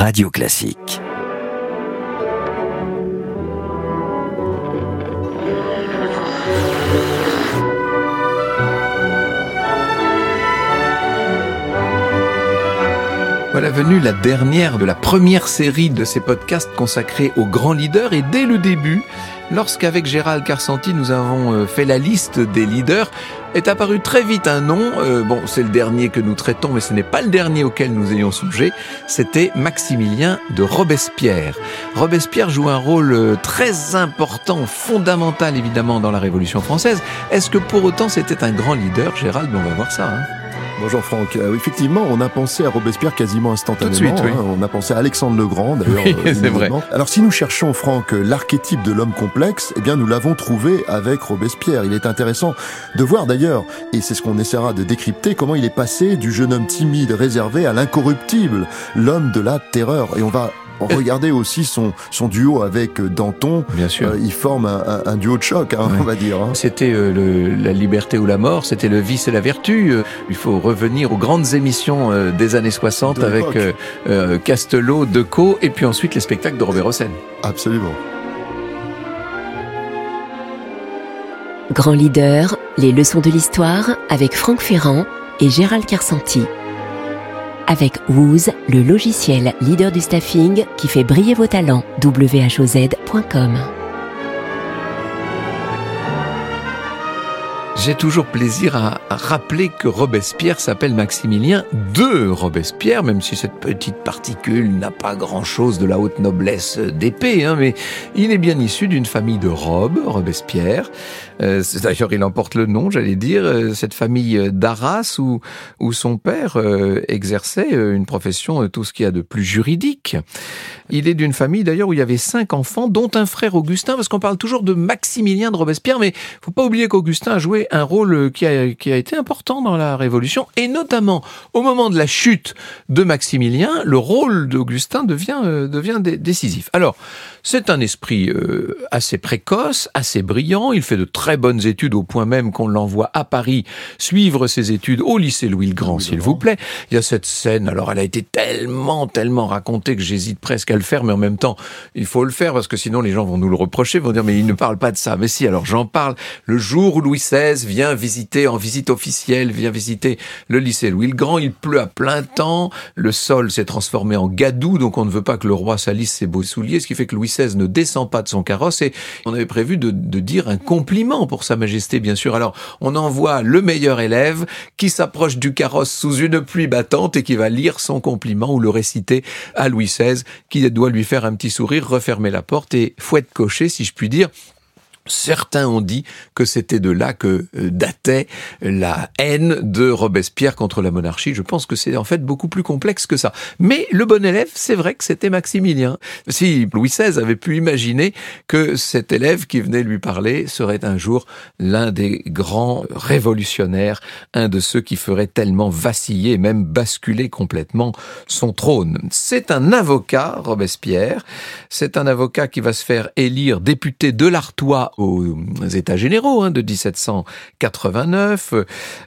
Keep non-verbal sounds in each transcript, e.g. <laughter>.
Radio Classique. Venue la dernière de la première série de ces podcasts consacrés aux grands leaders et dès le début, lorsqu'avec Gérald Carsanti nous avons euh, fait la liste des leaders, est apparu très vite un nom, euh, bon c'est le dernier que nous traitons mais ce n'est pas le dernier auquel nous ayons songé, c'était Maximilien de Robespierre. Robespierre joue un rôle euh, très important, fondamental évidemment dans la Révolution française. Est-ce que pour autant c'était un grand leader Gérald, on va voir ça. Hein Bonjour Franck. Euh, effectivement, on a pensé à Robespierre quasiment instantanément. Tout de suite, oui. hein. On a pensé à Alexandre le Grand, d'ailleurs. Oui, <laughs> euh, c'est vrai. Alors, si nous cherchons, Franck, l'archétype de l'homme complexe, eh bien, nous l'avons trouvé avec Robespierre. Il est intéressant de voir d'ailleurs, et c'est ce qu'on essaiera de décrypter, comment il est passé du jeune homme timide, réservé, à l'incorruptible, l'homme de la terreur. Et on va regarder aussi son, son duo avec Danton. Bien sûr. Euh, il forme un, un- un duo de choc, hein, Ouais. on va dire. hein. C'était euh, le- la liberté ou la mort, c'était le vice et la vertu. Euh, il faut revenir aux grandes émissions euh, des années 60 De avec euh, euh, Castelot, Decaux et puis ensuite les spectacles de Robert Hossein. Absolument. Grand leader, les leçons de l'histoire avec Franck Ferrand et Gérald Carsanti. Avec Wooz, le logiciel leader du staffing qui fait briller vos talents. whoz.com. J'ai toujours plaisir à, rappeler que Robespierre s'appelle Maximilien de Robespierre, même si cette petite particule n'a pas grand-chose de la haute noblesse d'épée, hein, mais il est bien issu d'une famille de Robe, Robespierre. Euh, D'ailleurs, il en porte le nom, j'allais dire, euh, cette famille d'Arras où, où son père euh, exerçait une profession, tout ce qu'il y a de plus juridique. Il est d'une famille d'ailleurs où il y avait cinq enfants, dont un frère Augustin, parce qu'on parle toujours de Maximilien de Robespierre, mais faut pas oublier qu'Augustin a joué un rôle euh, qui a, qui a été important dans la Révolution, et notamment au moment de la chute de Maximilien, le rôle d'Augustin devient, euh, devient dé- décisif. Alors, c'est un esprit euh, assez précoce, assez brillant, il fait de très bonnes études au point même qu'on l'envoie à Paris suivre ses études au lycée Louis le Grand, Louis le s'il vous plaît. Il y a cette scène, alors elle a été tellement, tellement racontée que j'hésite presque à le faire, mais en même temps, il faut le faire parce que sinon les gens vont nous le reprocher, vont dire mais il ne parle pas de ça. Mais si, alors j'en parle. Le jour où Louis XVI vient visiter, en visite officielle, vient visiter le lycée Louis le Grand, il pleut à plein temps, le sol s'est transformé en gadou, donc on ne veut pas que le roi salisse ses beaux souliers, ce qui fait que Louis XVI ne descend pas de son carrosse et on avait prévu de, de dire un compliment pour Sa Majesté, bien sûr. Alors on envoie le meilleur élève qui s'approche du carrosse sous une pluie battante et qui va lire son compliment ou le réciter à Louis XVI, qui doit lui faire un petit sourire, refermer la porte et fouette cocher, si je puis dire. Certains ont dit que c'était de là que euh, datait la haine de Robespierre contre la monarchie. Je pense que c'est en fait beaucoup plus complexe que ça. Mais le bon élève, c'est vrai que c'était Maximilien. Si Louis XVI avait pu imaginer que cet élève qui venait lui parler serait un jour l'un des grands révolutionnaires, un de ceux qui ferait tellement vaciller, même basculer complètement son trône. C'est un avocat, Robespierre. C'est un avocat qui va se faire élire député de l'Artois États généraux hein, de 1789.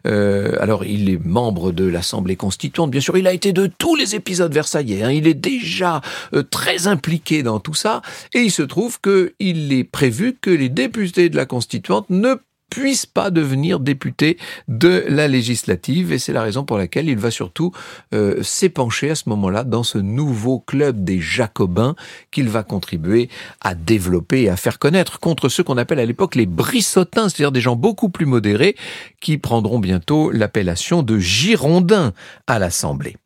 Euh, alors, il est membre de l'Assemblée constituante. Bien sûr, il a été de tous les épisodes versaillais. hein. Il est déjà euh, très impliqué dans tout ça. Et il se trouve qu'il est prévu que les députés de la constituante ne puissent pas devenir députés de la législative et c'est la raison pour laquelle il va surtout euh, s'épancher à ce moment-là dans ce nouveau club des jacobins qu'il va contribuer à développer et à faire connaître contre ceux qu'on appelle à l'époque les brissotins, c'est-à-dire des gens beaucoup plus modérés qui prendront bientôt l'appellation de girondins à l'Assemblée.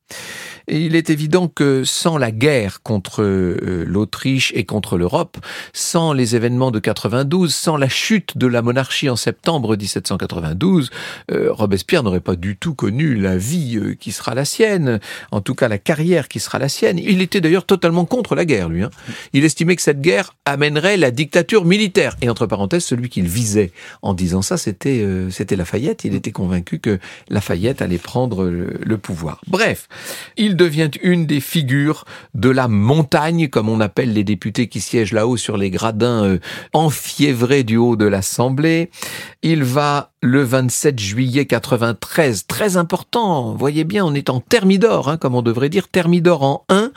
Il est évident que sans la guerre contre euh, l'Autriche et contre l'Europe, sans les événements de 92, sans la chute de la monarchie en septembre 1792, euh, Robespierre n'aurait pas du tout connu la vie euh, qui sera la sienne, en tout cas la carrière qui sera la sienne. Il était d'ailleurs totalement contre la guerre, lui. hein. Il estimait que cette guerre amènerait la dictature militaire. Et entre parenthèses, celui qu'il visait en disant ça, c'était euh, c'était Lafayette. Il était convaincu que Lafayette allait prendre le, le pouvoir. Bref, il devient une des figures de la montagne, comme on appelle les députés qui siègent là-haut sur les gradins euh, enfiévrés du haut de l'Assemblée. Il va le 27 juillet 93, très important, voyez bien, on est en Thermidor, hein, comme on devrait dire, Thermidor en 1.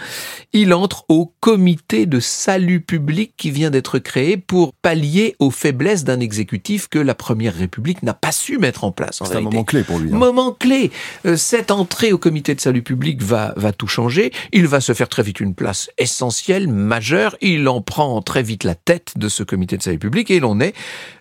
Il entre au comité de salut public qui vient d'être créé pour pallier aux faiblesses d'un exécutif que la Première République n'a pas su mettre en place. C'est un moment clé pour lui. Hein. Moment clé. Euh, cette entrée au comité de salut public va, va tout changer. Il va se faire très vite une place essentielle, majeure. Il en prend très vite la tête de ce comité de salut public et l'on est,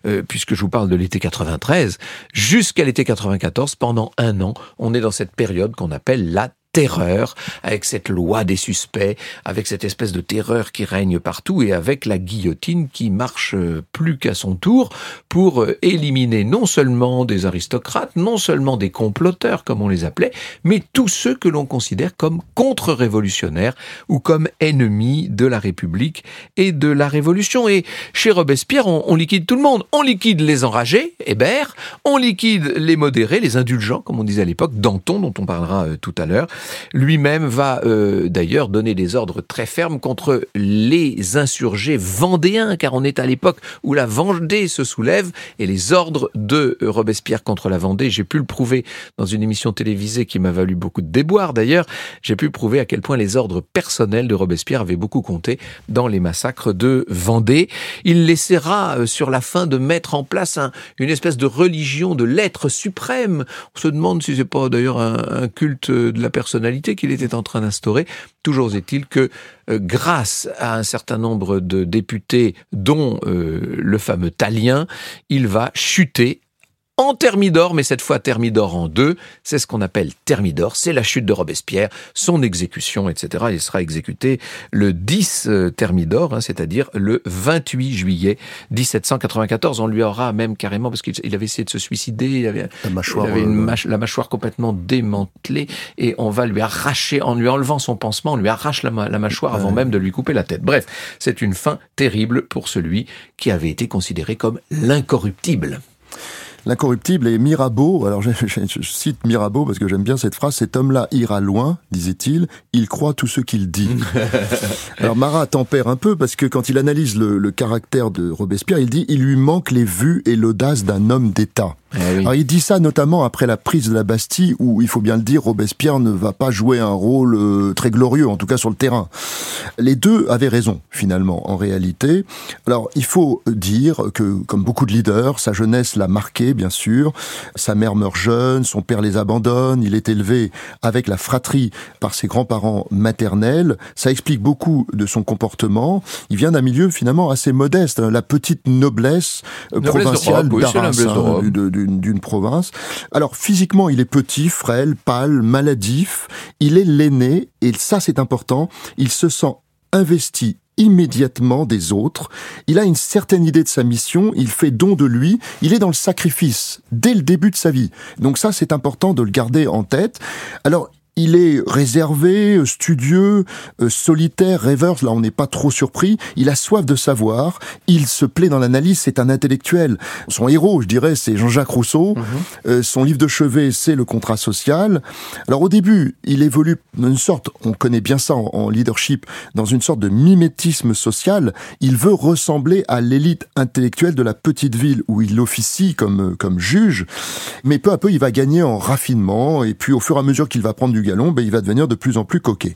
euh, puisque je vous parle de l'été 93, jusqu'à l'été 94, pendant un an, on est dans cette période qu'on appelle la terreur, avec cette loi des suspects, avec cette espèce de terreur qui règne partout et avec la guillotine qui marche euh, plus qu'à son tour pour euh, éliminer non seulement des aristocrates, non seulement des comploteurs comme on les appelait, mais tous ceux que l'on considère comme contre-révolutionnaires ou comme ennemis de la République et de la Révolution. Et chez Robespierre, on, liquide tout le monde. On liquide les enragés, Hébert, on liquide les modérés, les indulgents, comme on disait à l'époque, Danton, dont on parlera euh, tout à l'heure, lui-même va euh, d'ailleurs donner des ordres très fermes contre les insurgés vendéens, car on est à l'époque où la Vendée se soulève, et les ordres de Robespierre contre la Vendée, j'ai pu le prouver dans une émission télévisée qui m'a valu beaucoup de déboires d'ailleurs, j'ai pu prouver à quel point les ordres personnels de Robespierre avaient beaucoup compté dans les massacres de Vendée. Il essaiera euh, sur la fin de mettre en place une espèce de religion de l'être suprême. On se demande si c'est pas d'ailleurs un, un culte de la personne personnalité qu'il était en train d'instaurer. Toujours est-il que euh, grâce à un certain nombre de députés, dont euh, le fameux Talien, il va chuter en Thermidor, mais cette fois Thermidor en deux. C'est ce qu'on appelle Thermidor. C'est la chute de Robespierre, son exécution, etc. Il sera exécuté le 10 euh, Thermidor, hein, c'est-à-dire le 28 juillet 1794. On lui aura même carrément, parce qu'il avait essayé de se suicider, il avait, la, mâchoire, avait une la mâchoire complètement démantelée, et on va lui arracher, en lui enlevant son pansement, on lui arrache la, mâchoire avant même de lui couper la tête. Bref, c'est une fin terrible pour celui qui avait été considéré comme l'incorruptible. L'incorruptible est Mirabeau. Alors <laughs> je, cite Mirabeau parce que j'aime bien cette phrase. Cet homme-là ira loin, disait-il. Il croit tout ce qu'il dit. <laughs> Alors Marat tempère un peu parce que quand il analyse le, le caractère de Robespierre, il dit il lui manque les vues et l'audace d'un homme d'État. Eh Alors il dit ça notamment après la prise de la Bastille où il faut bien le dire Robespierre ne va pas jouer un rôle euh, très glorieux en tout cas sur le terrain. Les deux avaient raison finalement en réalité. Alors il faut dire que comme beaucoup de leaders sa jeunesse l'a marqué bien sûr. Sa mère meurt jeune, son père les abandonne, il est élevé avec la fratrie par ses grands-parents maternels. Ça explique beaucoup de son comportement. Il vient d'un milieu finalement assez modeste, hein. la petite noblesse, euh, provinciale d'Arras, hein, d'une province. Alors physiquement, il est petit, frêle, pâle, maladif. Il est l'aîné et ça c'est important. Il se sent investi immédiatement des autres. Il a une certaine idée de sa mission, il fait don de lui, il est dans le sacrifice dès le début de sa vie. Donc ça, c'est important de le garder en tête. Alors, il est réservé, studieux, euh, solitaire, rêveur. Là, on n'est pas trop surpris. Il a soif de savoir. Il se plaît dans l'analyse. C'est un intellectuel. Son héros, je dirais, c'est Jean-Jacques Rousseau. Mhm. Euh, son livre de chevet, c'est le contrat social. Alors, au début, il évolue dans une sorte, on connaît bien ça en, leadership, dans une sorte de mimétisme social. Il veut ressembler à l'élite intellectuelle de la petite ville où il officie comme, comme juge. Mais peu à peu, il va gagner en raffinement. Et puis, au fur et à mesure qu'il va prendre du ben, il va devenir de plus en plus coquet.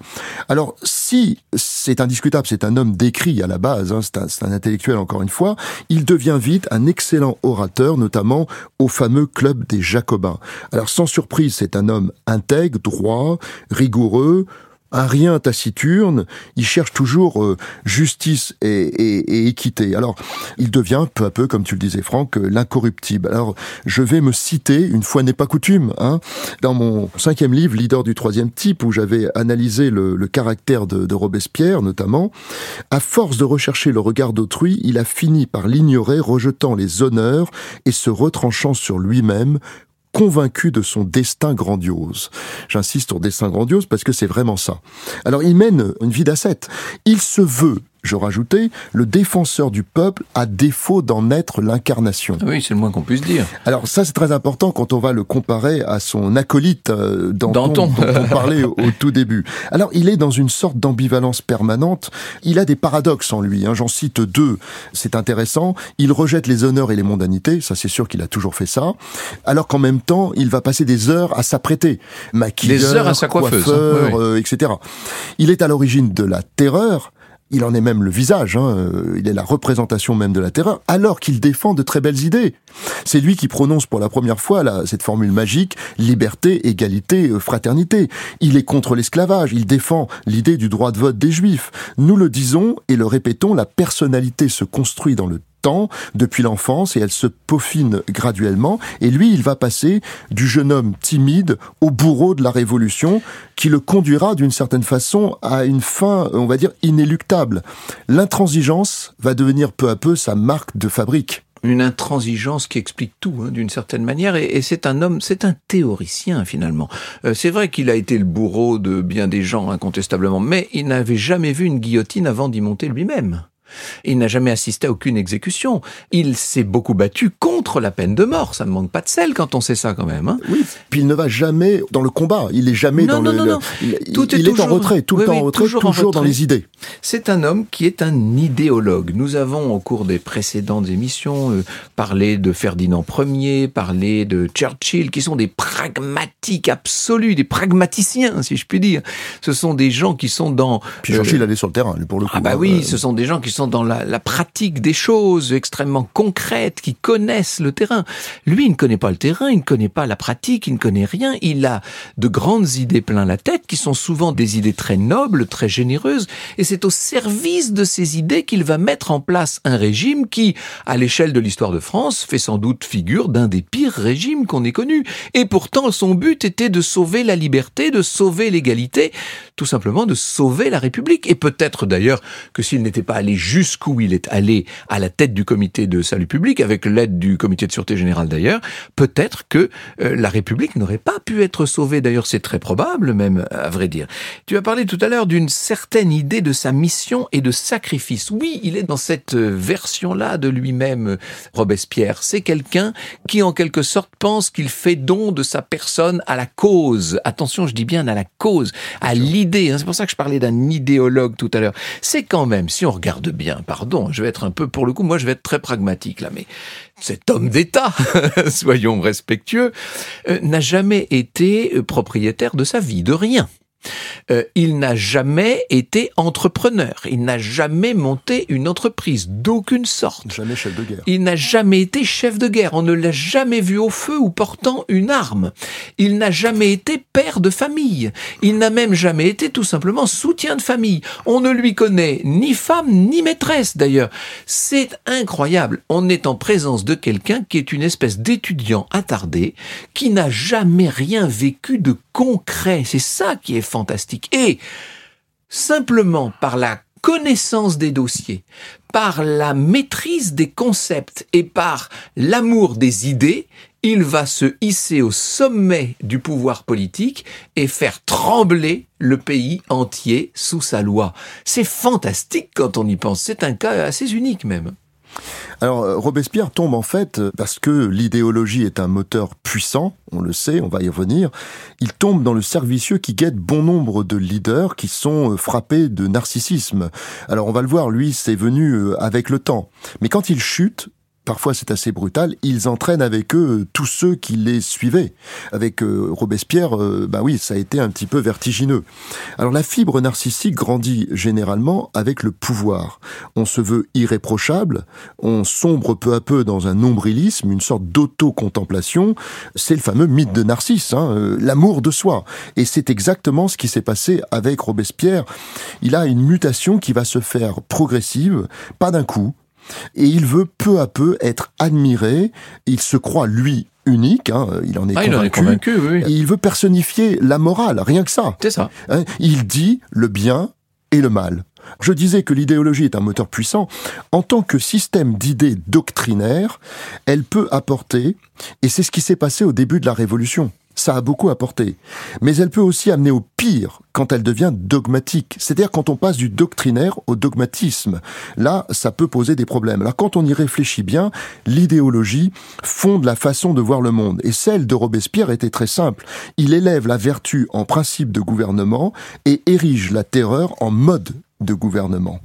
Alors, si c'est indiscutable, c'est un homme décrit à la base, hein, c'est un, intellectuel encore une fois, il devient vite un excellent orateur, notamment au fameux club des Jacobins. Alors, sans surprise, c'est un homme intègre, droit, rigoureux, un rien taciturne, il cherche toujours euh, justice et, équité. Alors, il devient peu à peu, comme tu le disais Franck, euh, l'incorruptible. Alors, je vais me citer, une fois n'est pas coutume, hein, dans mon cinquième livre, Leader du troisième type, où j'avais analysé le, caractère de, de Robespierre notamment, à force de rechercher le regard d'autrui, il a fini par l'ignorer, rejetant les honneurs et se retranchant sur lui-même, convaincu de son destin grandiose. J'insiste sur destin grandiose parce que c'est vraiment ça. Alors il mène une vie d'ascète. Il se veut je rajoutais, le défenseur du peuple à défaut d'en être l'incarnation. Oui, c'est le moins qu'on puisse dire. Alors ça, c'est très important quand on va le comparer à son acolyte euh, Danton, dont on parlait au, tout début. Alors, il est dans une sorte d'ambivalence permanente. Il a des paradoxes en lui. Hein. J'en cite deux. C'est intéressant. Il rejette les honneurs et les mondanités. Ça, c'est sûr qu'il a toujours fait ça. Alors qu'en même temps, il va passer des heures à s'apprêter. Maquilleur, des heures à sa coiffeuse, hein. coiffeur, euh, etc. Il est à l'origine de la terreur, il en est même le visage, hein, euh, il est la représentation même de la terreur, alors qu'il défend de très belles idées. C'est lui qui prononce pour la première fois cette formule magique, liberté, égalité, euh, fraternité. Il est contre l'esclavage, il défend l'idée du droit de vote des juifs. Nous le disons et le répétons, la personnalité se construit dans le depuis l'enfance et elle se peaufine graduellement. Et lui, il va passer du jeune homme timide au bourreau de la révolution qui le conduira d'une certaine façon à une fin, on va dire, inéluctable. L'intransigeance va devenir peu à peu sa marque de fabrique une intransigeance qui explique tout, hein, d'une certaine manière, et, c'est un homme, c'est un théoricien finalement. Euh, c'est vrai qu'il a été le bourreau de bien des gens, incontestablement, mais il n'avait jamais vu une guillotine avant d'y monter lui-même. Il n'a jamais assisté à aucune exécution. Il s'est beaucoup battu contre la peine de mort. Ça ne manque pas de sel quand on sait ça quand même. Hein. oui. Puis il ne va jamais dans le combat. Il est jamais dans non, le. Non, non. Il, tout est, en retrait, tout le temps en retrait, toujours, dans les idées. C'est un homme qui est un idéologue. Nous avons au cours des précédentes émissions euh, parlé de Ferdinand Ier, parlé de Churchill, qui sont des pragmatiques absolus, des pragmaticiens, si je puis dire. Ce sont des gens qui sont dans. Puis Churchill euh, allait sur le terrain, pour le coup. Ah bah hein. oui, ce sont des gens qui sont dans la, pratique des choses extrêmement concrètes, qui connaissent le terrain. Lui, il ne connaît pas le terrain, il ne connaît pas la pratique, il ne connaît rien. Il a de grandes idées plein la tête, qui sont souvent des idées très nobles, très généreuses, et c'est au service de ces idées qu'il va mettre en place un régime qui, à l'échelle de l'histoire de France, fait sans doute figure d'un des pires régimes qu'on ait connus. Et pourtant, son but était de sauver la liberté, de sauver l'égalité, tout simplement de sauver la République. Et peut-être d'ailleurs que s'il n'était pas allé jusqu'où il est allé à la tête du comité de salut public, avec l'aide du comité de sûreté générale d'ailleurs, peut-être que euh, la République n'aurait pas pu être sauvée. D'ailleurs, c'est très probable même, à vrai dire. Tu as parlé tout à l'heure d'une certaine idée de sa mission et de sacrifice. Oui, il est dans cette euh, version-là de lui-même, Robespierre. C'est quelqu'un qui, en quelque sorte, pense qu'il fait don de sa personne à la cause. Attention, je dis bien à la cause, à l'idée Hein. c'est pour ça que je parlais d'un idéologue tout à l'heure. C'est quand même, si on regarde bien, pardon, je vais être un peu, pour le coup, moi je vais être très pragmatique là, mais cet homme d'État, <laughs> soyons respectueux, euh, n'a jamais été euh, propriétaire de sa vie, de rien. Euh, il n'a jamais été entrepreneur. Il n'a jamais monté une entreprise d'aucune sorte. Jamais chef de guerre. Il n'a jamais été chef de guerre. On ne l'a jamais vu au feu ou portant une arme. Il n'a jamais été père de famille. Il n'a même jamais été tout simplement soutien de famille. On ne lui connaît ni femme ni maîtresse d'ailleurs. C'est incroyable. On est en présence de quelqu'un qui est une espèce d'étudiant attardé, qui n'a jamais rien vécu de concret. C'est ça qui est Et simplement par la connaissance des dossiers, par la maîtrise des concepts et par l'amour des idées, il va se hisser au sommet du pouvoir politique et faire trembler le pays entier sous sa loi. C'est fantastique quand on y pense. C'est un cas assez unique même. Alors euh, Robespierre tombe en fait euh, parce que l'idéologie est un moteur puissant, on le sait, on va y revenir. Il tombe dans le servicieux qui guette bon nombre de leaders qui sont euh, frappés de narcissisme. Alors on va le voir, lui, c'est venu avec le temps. Mais quand il chute, parfois c'est assez brutal, ils entraînent avec eux tous ceux qui les suivaient. Avec euh, Robespierre, euh, bah oui, ça a été un petit peu vertigineux. Alors la fibre narcissique grandit généralement avec le pouvoir. On se veut irréprochable, on sombre peu à peu dans un nombrilisme, une sorte d'auto-contemplation. C'est le fameux mythe de Narcisse, hein, euh, l'amour de soi. Et c'est exactement ce qui s'est passé avec Robespierre. Il a une mutation qui va se faire progressive, pas d'un coup, et il veut peu à peu être admiré. Il se croit, lui, unique, hein, il en est ah, convaincu. Il, veut personnifier la morale, rien que ça. C'est ça. Hein, il dit le bien et le mal. Je disais que l'idéologie est un moteur puissant. En tant que système d'idées doctrinaires, elle peut apporter, et c'est ce qui s'est passé au début de la Révolution. Ça a beaucoup apporté. Mais elle peut aussi amener au pire quand elle devient dogmatique. C'est-à-dire quand on passe du doctrinaire au dogmatisme. Là, ça peut poser des problèmes. Alors quand on y réfléchit bien, l'idéologie fonde la façon de voir le monde. Et celle de Robespierre était très simple. Il élève la vertu en principe de gouvernement et érige la terreur en mode de gouvernement.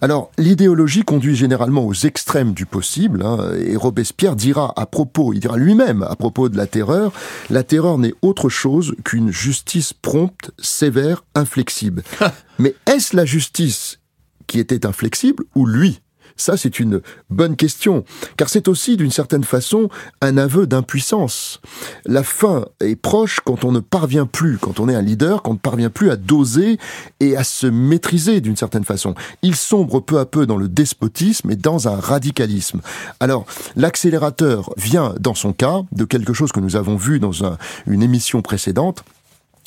Alors, l'idéologie conduit généralement aux extrêmes du possible, hein, et Robespierre dira à propos, il dira lui-même à propos de la terreur, la terreur n'est autre chose qu'une justice prompte, sévère, inflexible. <laughs> Mais est-ce la justice qui était inflexible ou lui? Ça, c'est une bonne question, car c'est aussi, d'une certaine façon, un aveu d'impuissance. La fin est proche quand on ne parvient plus, quand on est un leader, quand on ne parvient plus à doser et à se maîtriser d'une certaine façon. Il sombre peu à peu dans le despotisme et dans un radicalisme. Alors, l'accélérateur vient, dans son cas, de quelque chose que nous avons vu dans une émission précédente,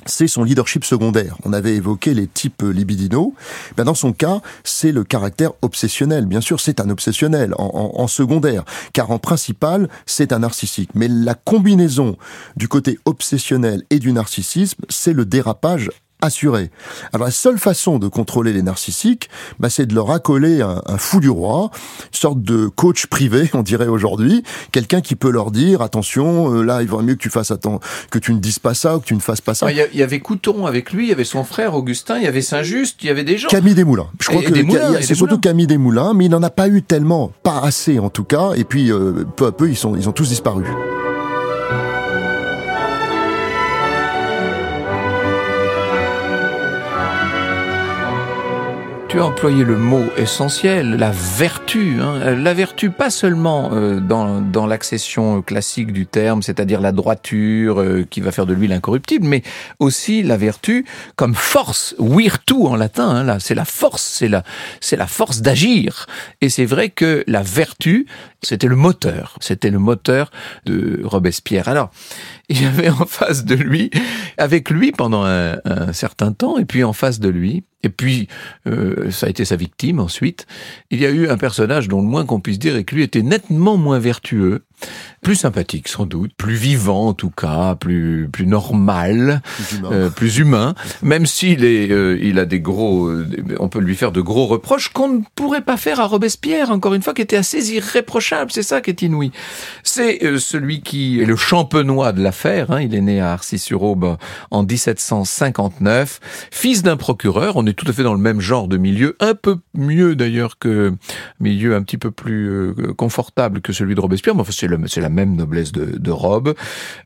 c'est son leadership secondaire. On avait évoqué les types libidinaux. Ben dans son cas, c'est le caractère obsessionnel. Bien sûr, c'est un obsessionnel en, en, secondaire, car en principal, c'est un narcissique. Mais la combinaison du côté obsessionnel et du narcissisme, c'est le dérapage assuré. Alors la seule façon de contrôler les narcissiques, bah, c'est de leur accoler un, fou du roi, une sorte de coach privé, <laughs> on dirait aujourd'hui, quelqu'un qui peut leur dire attention, euh, là il vaut mieux que tu fasses attends, que tu ne dises pas ça ou que tu ne fasses pas ça. Il y, avait Couton avec lui, il y avait son frère Augustin, il y avait Saint-Just, il y avait des gens. Camille Desmoulins. Je crois que c'est surtout Camille Desmoulins, mais il n'en a pas eu tellement, pas assez en tout cas, et puis euh, peu à peu ils sont ils ont tous disparu. Tu as employé le mot essentiel, la vertu. Hein. La vertu, pas seulement euh, dans, dans l'accession classique du terme, c'est-à-dire la droiture euh, qui va faire de lui l'incorruptible, mais aussi la vertu comme force, virtu en latin. Hein, là, c'est la force, c'est la, c'est la force d'agir. Et c'est vrai que la vertu, c'était le moteur, c'était le moteur de Robespierre. Alors, il y avait en face de lui, avec lui pendant un, un certain temps, et puis en face de lui, et puis euh, ça a été sa victime ensuite, il y a eu un personnage dont le moins qu'on puisse dire est que lui était nettement moins vertueux, plus sympathique sans doute, plus vivant en tout cas, plus plus normal, plus humain, euh, même s'il est euh, il a des gros euh, on peut lui faire de gros reproches qu'on ne pourrait pas faire à Robespierre encore une fois qui était assez irréprochable, c'est ça qui est inouï. C'est celui qui est le champenois de l'affaire, hein, il est né à Arcis-sur-Aube en 1759, fils d'un procureur, on est tout à fait dans le même genre de milieu, un peu mieux d'ailleurs que milieu un petit peu plus confortable que celui de Robespierre, mais enfin c'est c'est la même noblesse de, robe,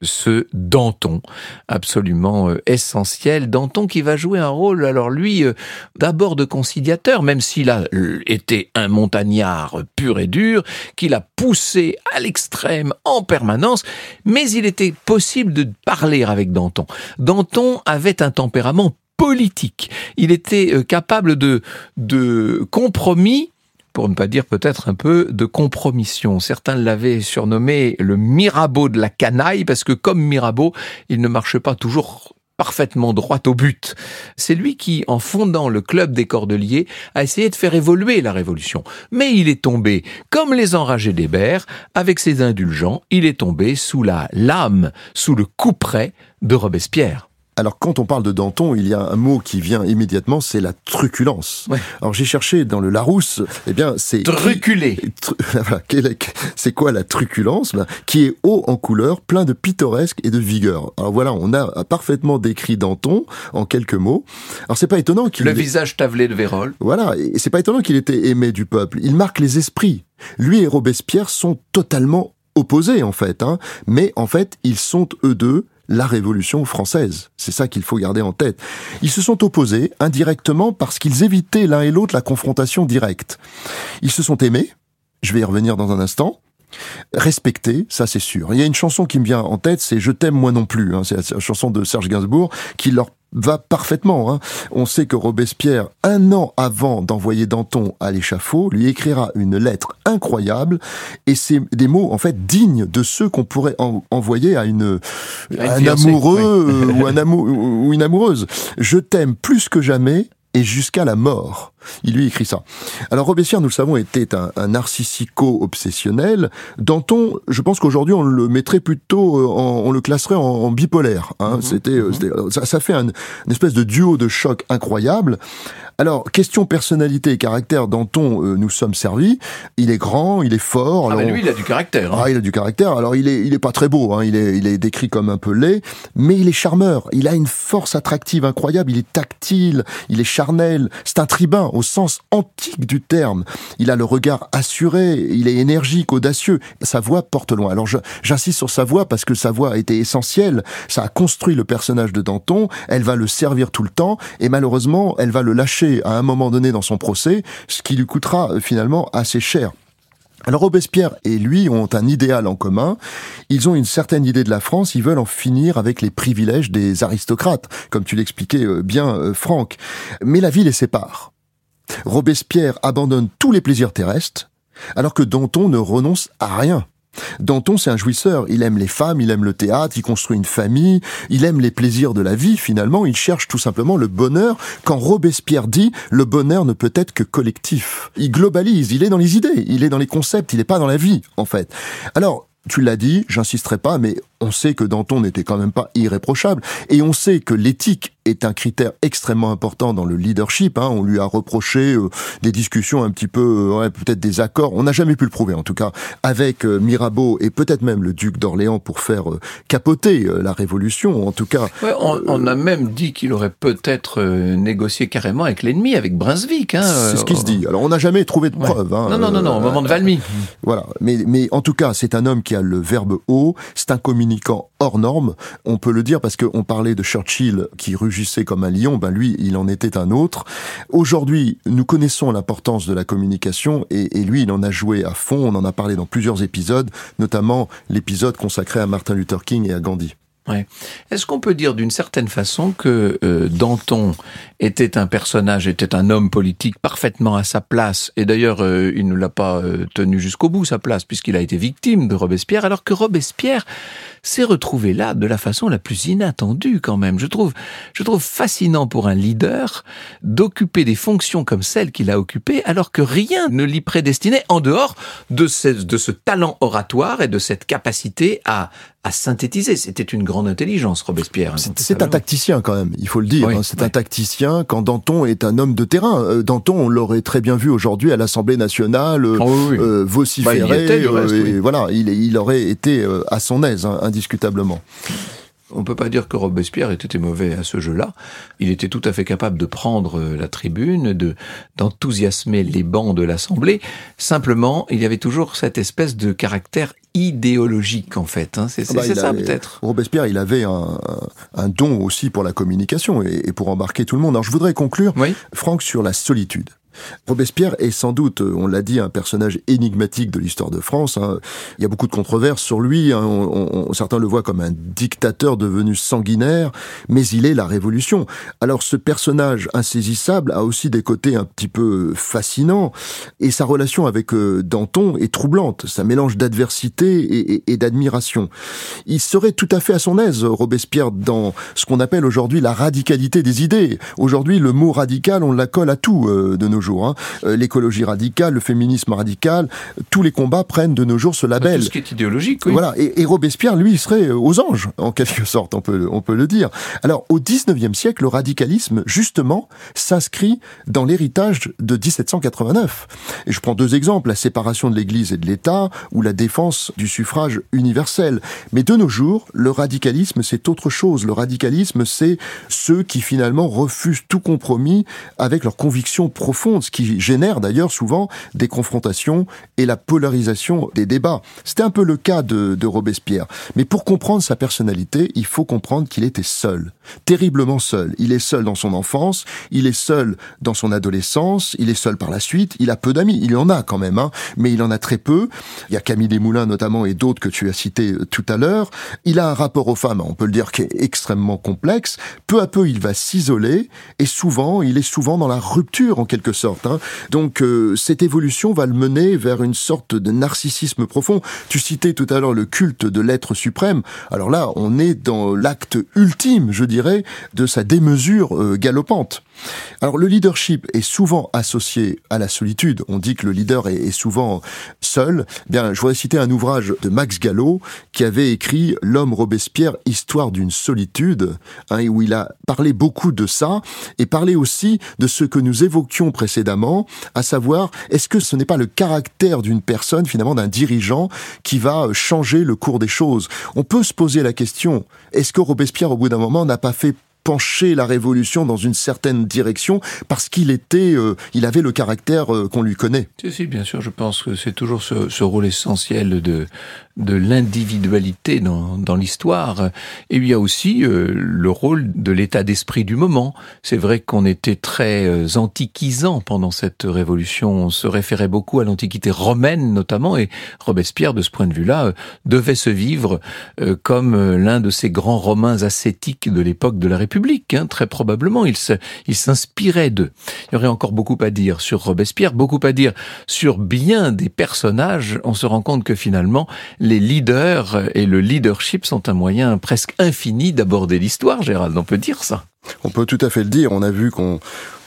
ce Danton, absolument euh, essentiel. Danton qui va jouer un rôle, alors lui, euh, d'abord de conciliateur, même s'il a euh, été un montagnard pur et dur, qu'il a poussé à l'extrême en permanence, mais il était possible de parler avec Danton. Danton avait un tempérament politique. Il était capable de, de compromis pour ne pas dire peut-être un peu de compromission. Certains l'avaient surnommé le Mirabeau de la canaille, parce que comme Mirabeau, il ne marche pas toujours parfaitement droit au but. C'est lui qui, en fondant le club des Cordeliers, a essayé de faire évoluer la Révolution. Mais il est tombé, comme les enragés d'Hébert, avec ses indulgents, il est tombé sous la lame, sous le couperet de Robespierre. Alors quand on parle de Danton, il y a un mot qui vient immédiatement, c'est la truculence. Alors j'ai cherché dans le Larousse, eh bien c'est truculé. <laughs> c'est quoi la truculence ben, Qui est haut en couleur, plein de pittoresque et de vigueur. Alors voilà, on a parfaitement décrit Danton en quelques mots. Alors c'est pas étonnant qu'il le visage tavelé de Vérole. Voilà, et c'est pas étonnant qu'il était aimé du peuple. Il marque les esprits. Lui et Robespierre sont totalement opposés en fait, hein. mais en fait ils sont eux deux la Révolution française. C'est ça qu'il faut garder en tête. Ils se sont opposés indirectement parce qu'ils évitaient l'un et l'autre la confrontation directe. Ils se sont aimés, je vais y revenir dans un instant, respectés, ça c'est sûr. Il y a une chanson qui me vient en tête, c'est Je t'aime moi non plus. Hein. C'est la chanson de Serge Gainsbourg qui leur va parfaitement. Hein. On sait que Robespierre, un an avant d'envoyer Danton à l'échafaud, lui écrira une lettre incroyable, et c'est des mots en fait dignes de ceux qu'on pourrait envoyer à une, un amoureux ou un ou une amoureuse. Je t'aime plus que jamais et jusqu'à la mort. Il lui écrit ça. Alors Robespierre, nous le savons, était un, un narcissico-obsessionnel. Danton, je pense qu'aujourd'hui on le mettrait plutôt, euh, on le classerait en, bipolaire. Hein. Mhm. C'était, mhm. ça, ça, fait un, une espèce de duo de choc incroyable. Alors, question personnalité et caractère, Danton, euh, nous sommes servis. Il est grand, il est fort. Ah, mais lui, il a du caractère. Hein. Ah, il a du caractère. Alors, il est, il est pas très beau, hein. il, est, il est décrit comme un peu laid, mais il est charmeur. Il a une force attractive incroyable. Il est tactile, il est charnel. C'est un tribun au sens antique du terme. Il a le regard assuré, il est énergique, audacieux. Sa voix porte loin. Alors, j'insiste sur sa voix parce que sa voix a été essentielle. Ça a construit le personnage de Danton. Elle va le servir tout le temps et malheureusement, elle va le lâcher à un moment donné dans son procès, ce qui lui coûtera euh, finalement assez cher. Alors Robespierre et lui ont un idéal en commun, ils ont une certaine idée de la France, ils veulent en finir avec les privilèges des aristocrates, comme tu l'expliquais euh, bien euh, Franck. Mais la vie les sépare. Robespierre abandonne tous les plaisirs terrestres, alors que Danton ne renonce à rien. Danton, c'est un jouisseur. Il aime les femmes, il aime le théâtre, il construit une famille, il aime les plaisirs de la vie, finalement. Il cherche tout simplement le bonheur. Quand Robespierre dit le bonheur ne peut être que collectif. Il globalise, il est dans les idées, il est dans les concepts, il n'est pas dans la vie, en fait. Alors, tu l'as dit, j'insisterai pas, mais on sait que Danton n'était quand même pas irréprochable, et on sait que l'éthique est un critère extrêmement important dans le leadership. Hein. On lui a reproché euh, des discussions un petit peu, euh, ouais, peut-être des accords. On n'a jamais pu le prouver, en tout cas, avec euh, Mirabeau et peut-être même le duc d'Orléans pour faire capoter la Révolution. En tout cas, ouais, on, a même dit qu'il aurait peut-être négocié carrément avec l'ennemi, avec Brunswick. Hein, c'est ce qui se dit. Alors, on n'a jamais trouvé de preuves. Hein, non, non, non, non, au moment de Valmy. <laughs> Voilà. Mais, mais en tout cas, c'est un homme qui a le verbe haut. C'est un communicant hors norme. On peut le dire parce qu'on parlait de Churchill qui rugissait comme un lion, ben lui, il en était un autre. Aujourd'hui, nous connaissons l'importance de la communication et, et, lui, il en a joué à fond. On en a parlé dans plusieurs épisodes, notamment l'épisode consacré à Martin Luther King et à Gandhi. Ouais. Est-ce qu'on peut dire d'une certaine façon que euh, Danton était un personnage, était un homme politique parfaitement à sa place, et d'ailleurs euh, il ne l'a pas euh, tenu jusqu'au bout sa place puisqu'il a été victime de Robespierre, alors que Robespierre s'est retrouvé là de la façon la plus inattendue quand même. Je trouve, je trouve fascinant pour un leader d'occuper des fonctions comme celles qu'il a occupées, alors que rien ne l'y prédestinait en dehors de ce, de ce talent oratoire et de cette capacité à à synthétiser. C'était une grande intelligence, Robespierre. C'est un tacticien quand même, il faut le dire. Hein. c'est un tacticien quand Danton est un homme de terrain. Euh, Danton, on l'aurait très bien vu aujourd'hui à l'Assemblée nationale, oh, euh vociférer. Bah, euh, voilà, il, il, aurait été à son aise, hein, indiscutablement. On ne peut pas dire que Robespierre était mauvais à ce jeu-là. Il était tout à fait capable de prendre la tribune, de d'enthousiasmer les bancs de l'Assemblée. Simplement, il y avait toujours cette espèce de caractère idéologique en fait. Hein. C'est ah bah, ça peut-être. Robespierre, il avait un, un, don aussi pour la communication et, pour embarquer tout le monde. Alors je voudrais conclure, Franck, sur la solitude. Robespierre est sans doute, on l'a dit, un personnage énigmatique de l'histoire de France. Hein. Il y a beaucoup de controverses sur lui. Hein. certains le voient comme un dictateur devenu sanguinaire, mais il est la Révolution. Alors ce personnage insaisissable a aussi des côtés un petit peu fascinants, et sa relation avec euh, Danton est troublante. Ça mélange d'adversité et, d'admiration. Il serait tout à fait à son aise, Robespierre, dans ce qu'on appelle aujourd'hui la radicalité des idées. Aujourd'hui, le mot radical, on la colle à tout euh, de nos Hein. Euh, l'écologie radicale, le féminisme radical, tous les combats prennent de nos jours ce label. Tout ce qui est idéologique, oui. Voilà. Et, Robespierre, lui, serait euh, aux anges, en quelque sorte, on peut, on peut le dire. Alors, au 19e siècle, le radicalisme, justement, s'inscrit dans l'héritage de 1789. Et je prends deux exemples, la séparation de l'Église et de l'État, ou la défense du suffrage universel. Mais de nos jours, le radicalisme, c'est autre chose. Le radicalisme, c'est ceux qui finalement refusent tout compromis avec leurs convictions profondes ce qui génère d'ailleurs souvent des confrontations et la polarisation des débats. C'était un peu le cas de, Robespierre. Mais pour comprendre sa personnalité, il faut comprendre qu'il était seul, terriblement seul. Il est seul dans son enfance, il est seul dans son adolescence, il est seul par la suite, il a peu d'amis, il en a quand même, hein, mais il en a très peu. Il y a Camille Desmoulins notamment et d'autres que tu as cités euh, tout à l'heure. Il a un rapport aux femmes, on peut le dire, qui est extrêmement complexe. Peu à peu, il va s'isoler et souvent, il est souvent dans la rupture en quelque sorte Hein. Donc euh, cette évolution va le mener vers une sorte de narcissisme profond. Tu citais tout à l'heure le culte de l'être suprême. Alors là, on est dans l'acte ultime, je dirais, de sa démesure euh, galopante. Alors le leadership est souvent associé à la solitude. On dit que le leader est, souvent seul. Bien, je voudrais citer un ouvrage de Max Gallo qui avait écrit L'homme Robespierre, histoire d'une solitude, hein, où il a parlé beaucoup de ça et parlé aussi de ce que nous évoquions précédemment, à savoir est-ce que ce n'est pas le caractère d'une personne, finalement d'un dirigeant, qui va changer le cours des choses? On peut se poser la question est-ce que Robespierre, au bout d'un moment, n'a pas fait pencher la révolution dans une certaine direction parce qu'il était, euh, il avait le caractère euh, qu'on lui connaît? Si, si, bien sûr, je pense que c'est toujours ce, rôle essentiel de de l'individualité dans, dans l'histoire. Et il y a aussi euh, le rôle de l'état d'esprit du moment. C'est vrai qu'on était très euh, antiquisant pendant cette révolution. On se référait beaucoup à l'antiquité romaine notamment, et Robespierre, de ce point de vue-là, devait se vivre comme l'un de ces grands romains ascétiques de l'époque de la République hein, très probablement. Il s'inspirait d'eux. Il y aurait encore beaucoup à dire sur Robespierre, beaucoup à dire sur bien des personnages. On se rend compte que finalement, les leaders et le leadership sont un moyen presque infini d'aborder l'histoire, Gérald. On peut dire ça. On peut tout à fait le dire. On a vu qu'on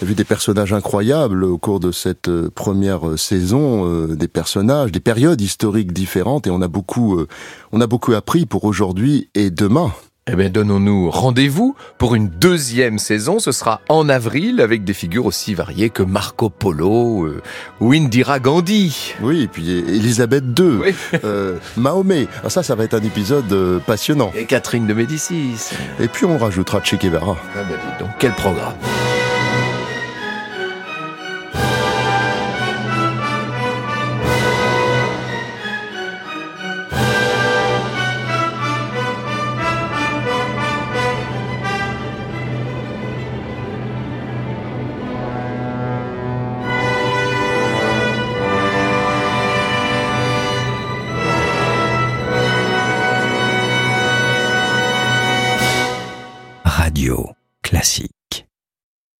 a vu des personnages incroyables au cours de cette euh, première euh, saison, euh, des personnages, des périodes historiques différentes, et on a beaucoup, on a beaucoup appris pour aujourd'hui et demain. Eh bien, donnons-nous rendez-vous pour une deuxième saison. Ce sera en avril avec des figures aussi variées que Marco Polo euh, ou Indira Gandhi. Oui, et puis Elisabeth II, euh, Mahomet. Ah, ça, ça va être un épisode euh, passionnant. Et Catherine de Médicis. Et puis on rajoutera Che Guevara. Ah ben, donc, quel programme